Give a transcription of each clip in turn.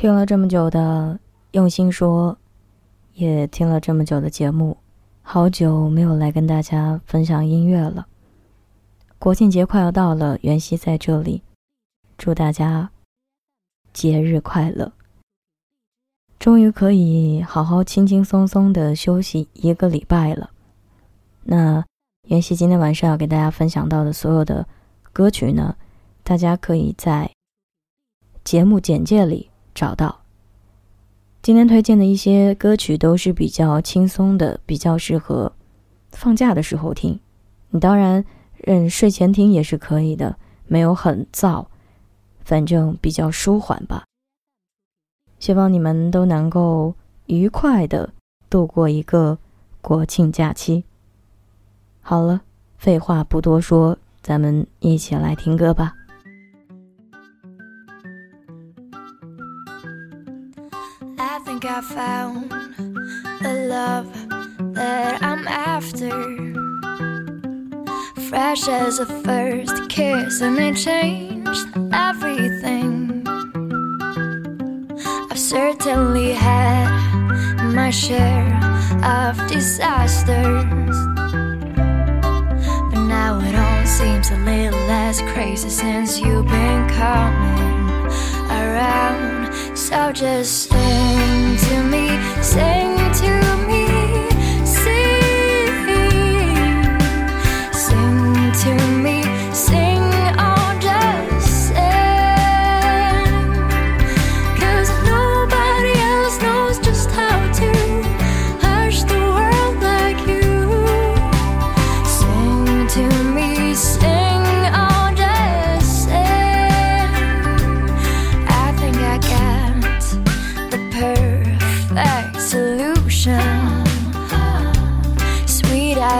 听了这么久的用心说，也听了这么久的节目，好久没有来跟大家分享音乐了。国庆节快要到了，袁熙在这里祝大家节日快乐。终于可以好好轻轻松松的休息一个礼拜了。那袁熙今天晚上要给大家分享到的所有的歌曲呢，大家可以在节目简介里。找到今天推荐的一些歌曲都是比较轻松的，比较适合放假的时候听。你当然，嗯，睡前听也是可以的，没有很燥，反正比较舒缓吧。希望你们都能够愉快的度过一个国庆假期。好了，废话不多说，咱们一起来听歌吧。Think I found the love that I'm after. Fresh as a first kiss, and it changed everything. I've certainly had my share of disasters. But now it all seems a little less crazy since you've been coming around. So just sing to me, sing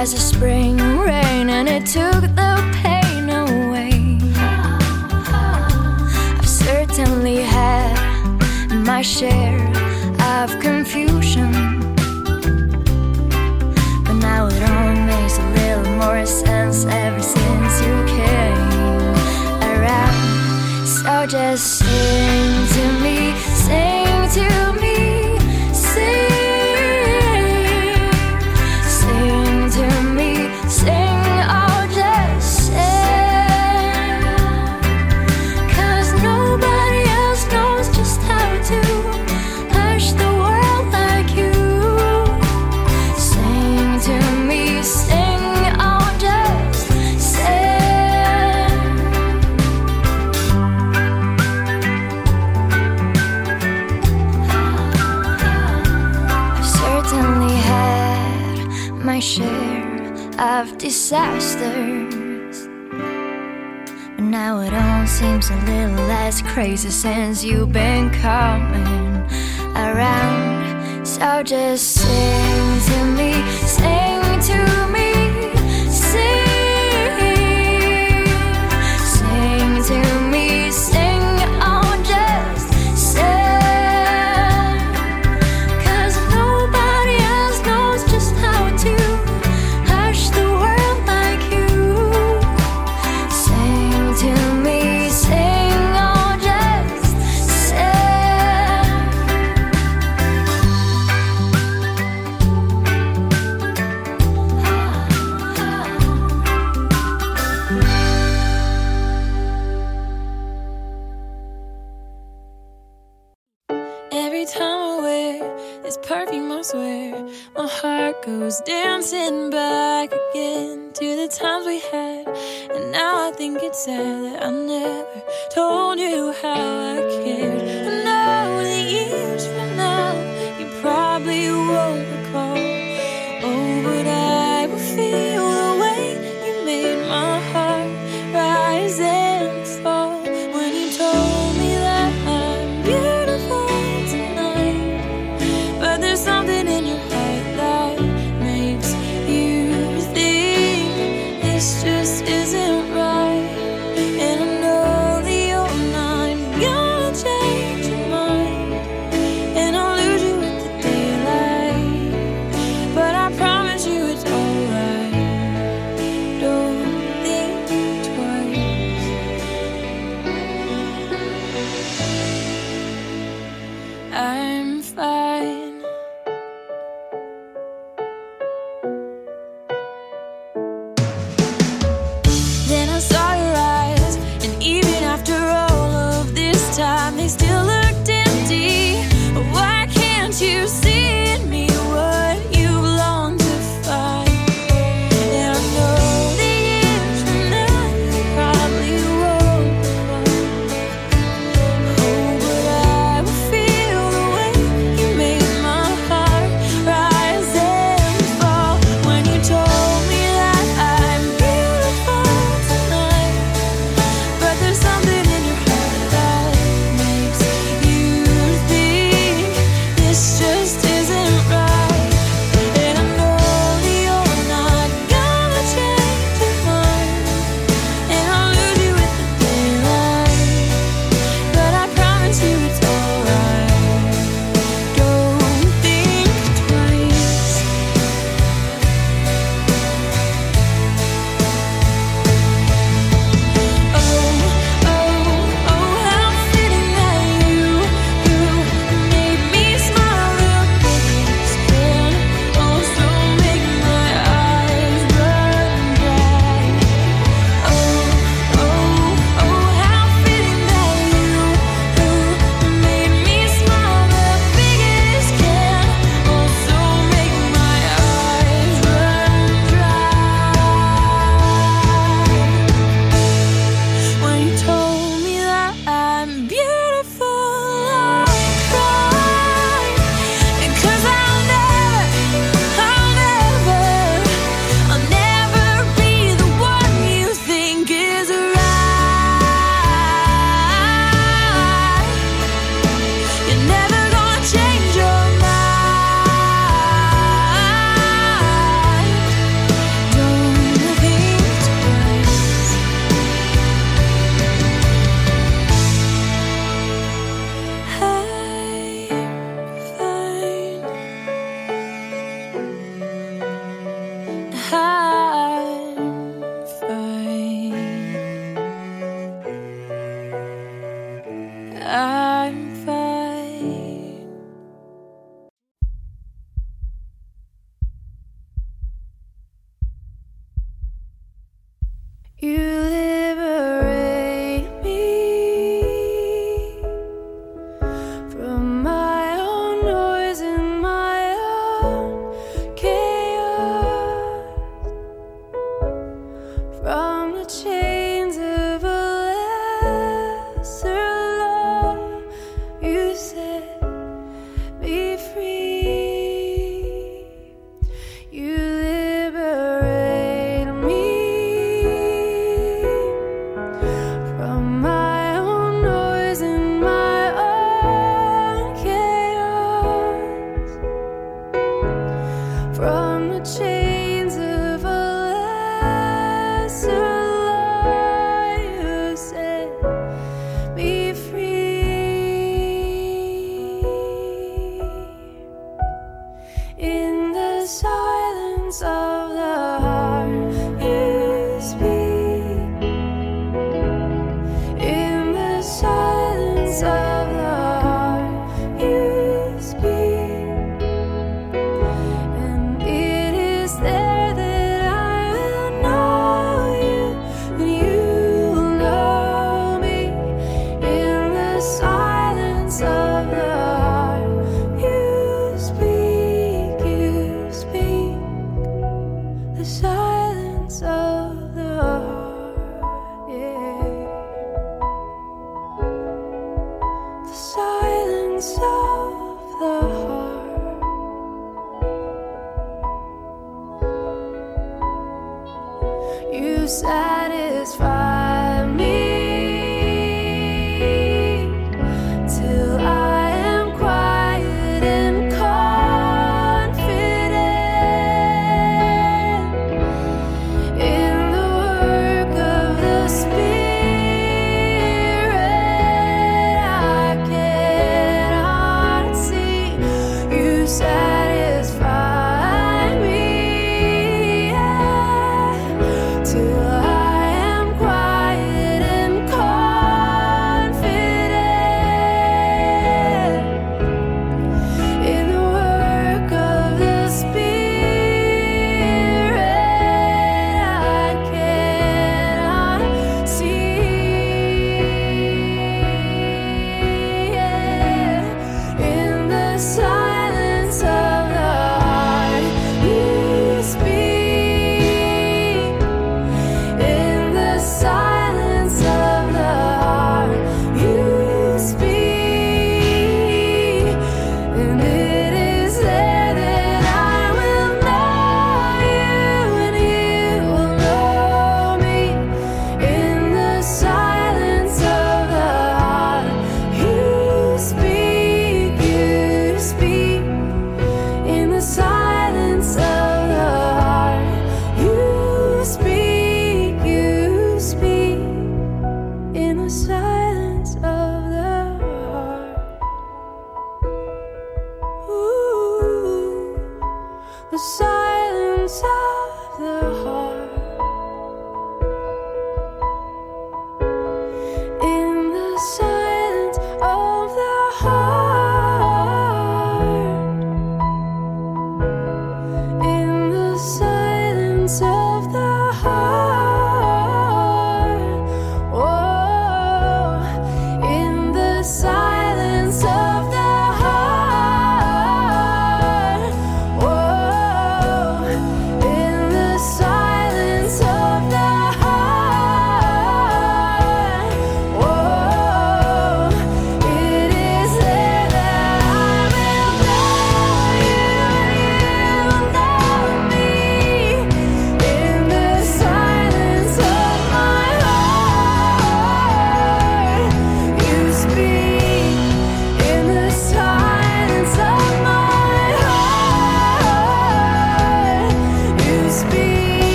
as a spring rain, and it took the pain away. I've certainly had my share share of disasters. But now it all seems a little less crazy since you've been coming around. So just sing to me, sing to me, time I wear this perfume, I swear my heart goes dancing back again to the times we had. And now I think it's sad that I never told you how I cared. I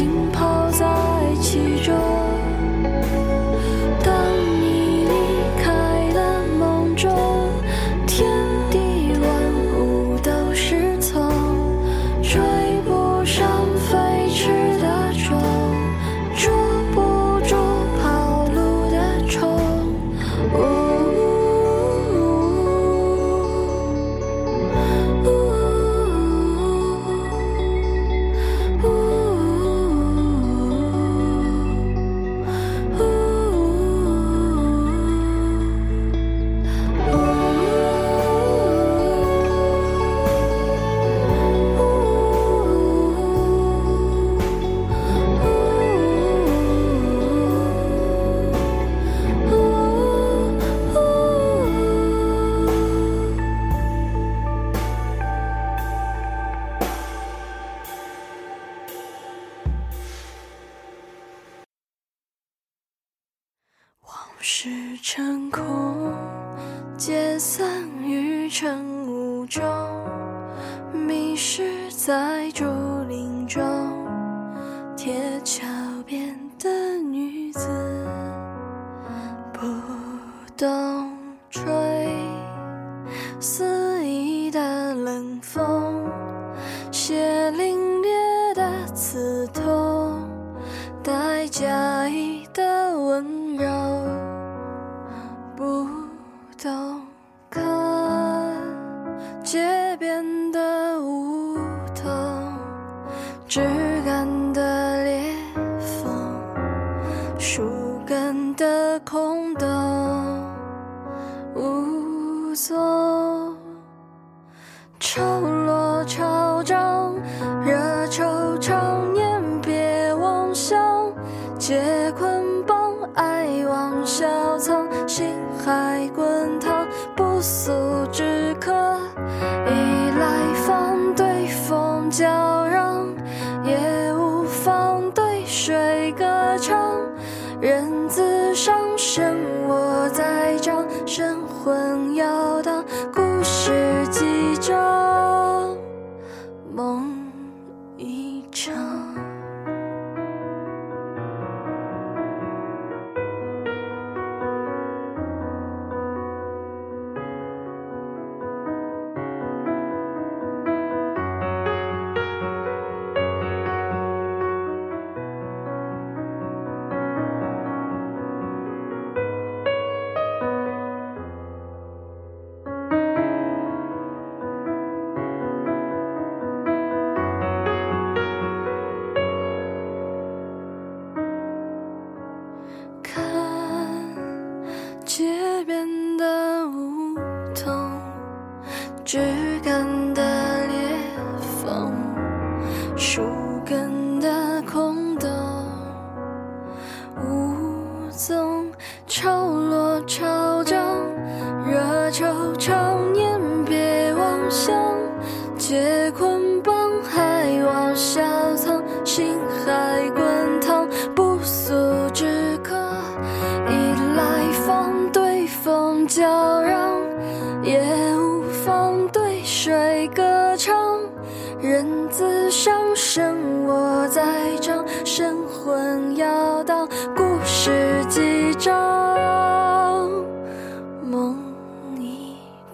浸泡成空解散于晨雾中迷失在中走，潮落潮涨，惹惆怅，念别妄想，解捆绑，爱往小藏，心海滚烫，不速之客，依赖方对风叫嚷，也无妨对水歌唱，人自伤身，我在张。有。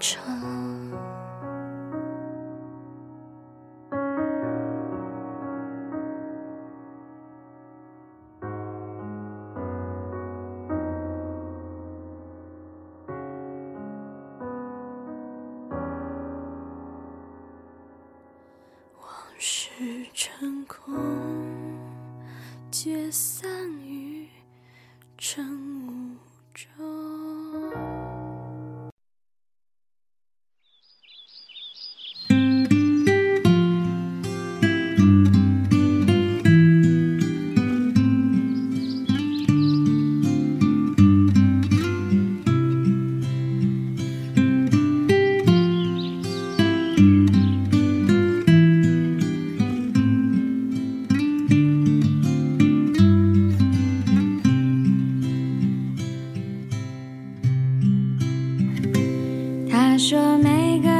说。说，每个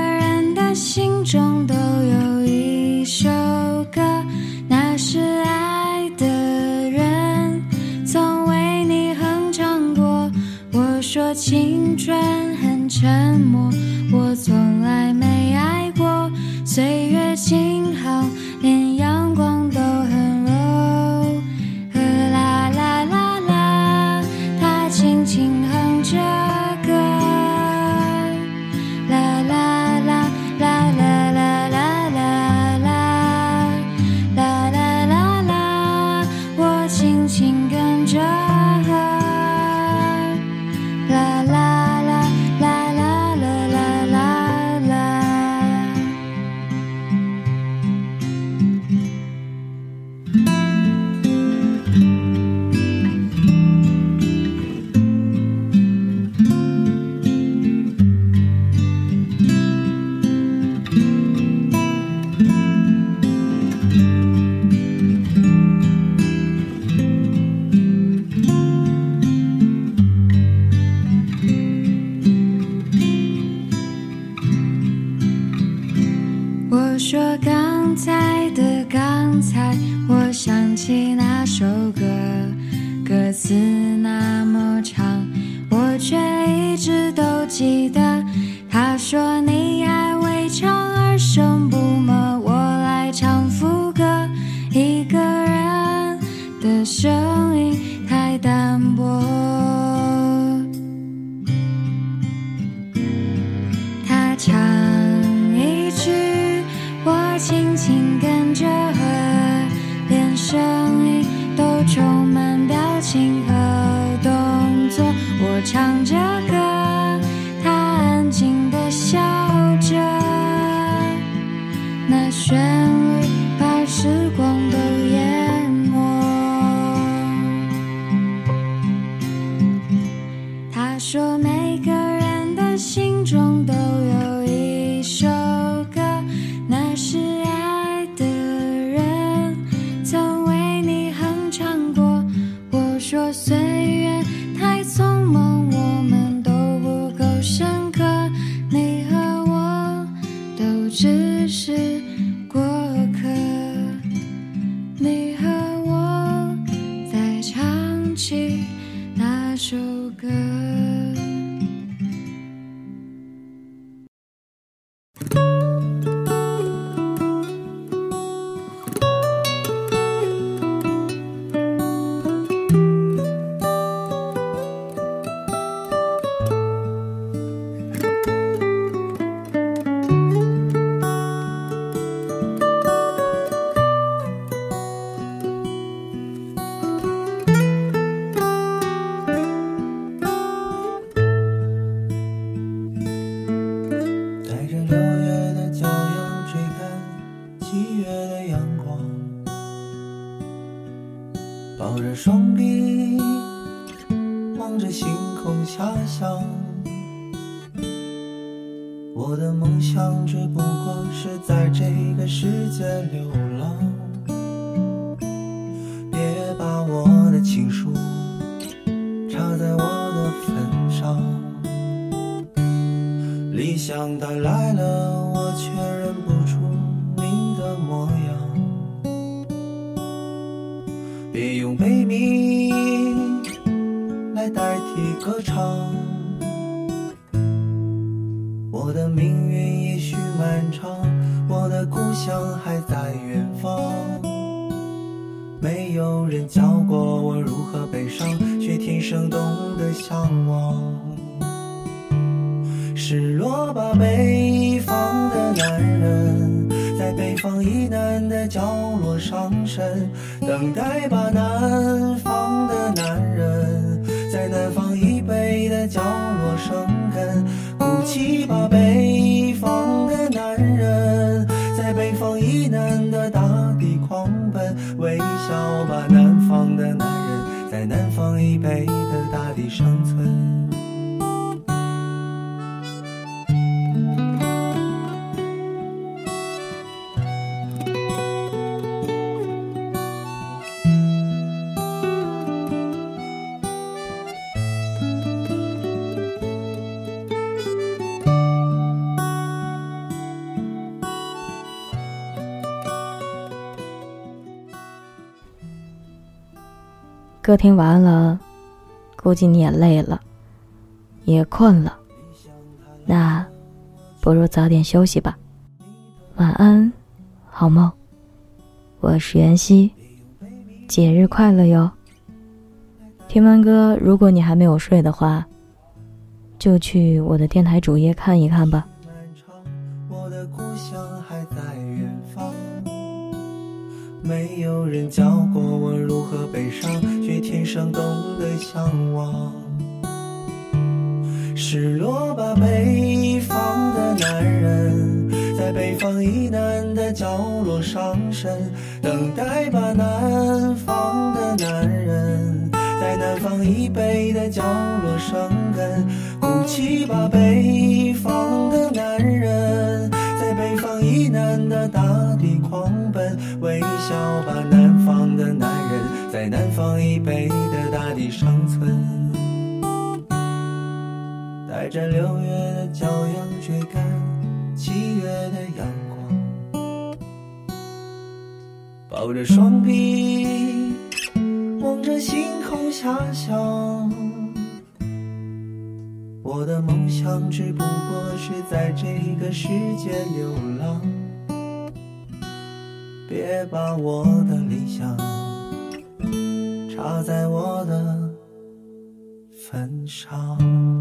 的命运也许漫长，我的故乡还在远方。没有人教过我如何悲伤，却天生懂得向往。失落吧，北方的男人，在北方以南的角落伤神；等待吧，南方的男人，在南方以北的角落生起。吧，北方的男人，在北方以南的大地狂奔；微笑吧，南方的男人，在南方以北的大地生存。歌听完了，估计你也累了，也困了，那不如早点休息吧。晚安，好梦。我是袁熙，节日快乐哟！听完歌，如果你还没有睡的话，就去我的电台主页看一看吧。我的故乡还在远方。没有人教过我如何悲伤，天生懂得向往。失落吧，北方的男人，在北方以南的角落伤神；等待吧，南方的男人，在南方以北的角落生根。哭泣吧，北方的男人，在北方以南的大地狂奔；微笑吧，南，在南方以北的大地生存。带着六月的骄阳追赶七月的阳光，抱着双臂望着星空遐想。我的梦想只不过是在这个世界流浪，别把我的理想插在我的坟上。